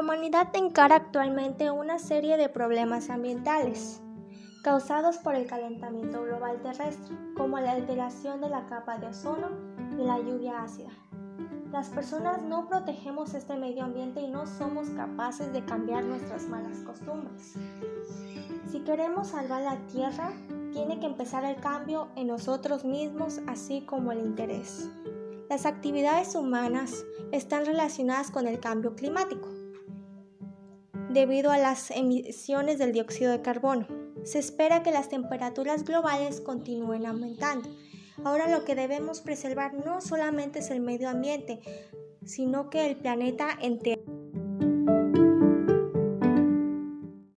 La humanidad encara actualmente una serie de problemas ambientales causados por el calentamiento global terrestre, como la alteración de la capa de ozono y la lluvia ácida. Las personas no protegemos este medio ambiente y no somos capaces de cambiar nuestras malas costumbres. Si queremos salvar la Tierra, tiene que empezar el cambio en nosotros mismos, así como el interés. Las actividades humanas están relacionadas con el cambio climático debido a las emisiones del dióxido de carbono. Se espera que las temperaturas globales continúen aumentando. Ahora lo que debemos preservar no solamente es el medio ambiente, sino que el planeta entero.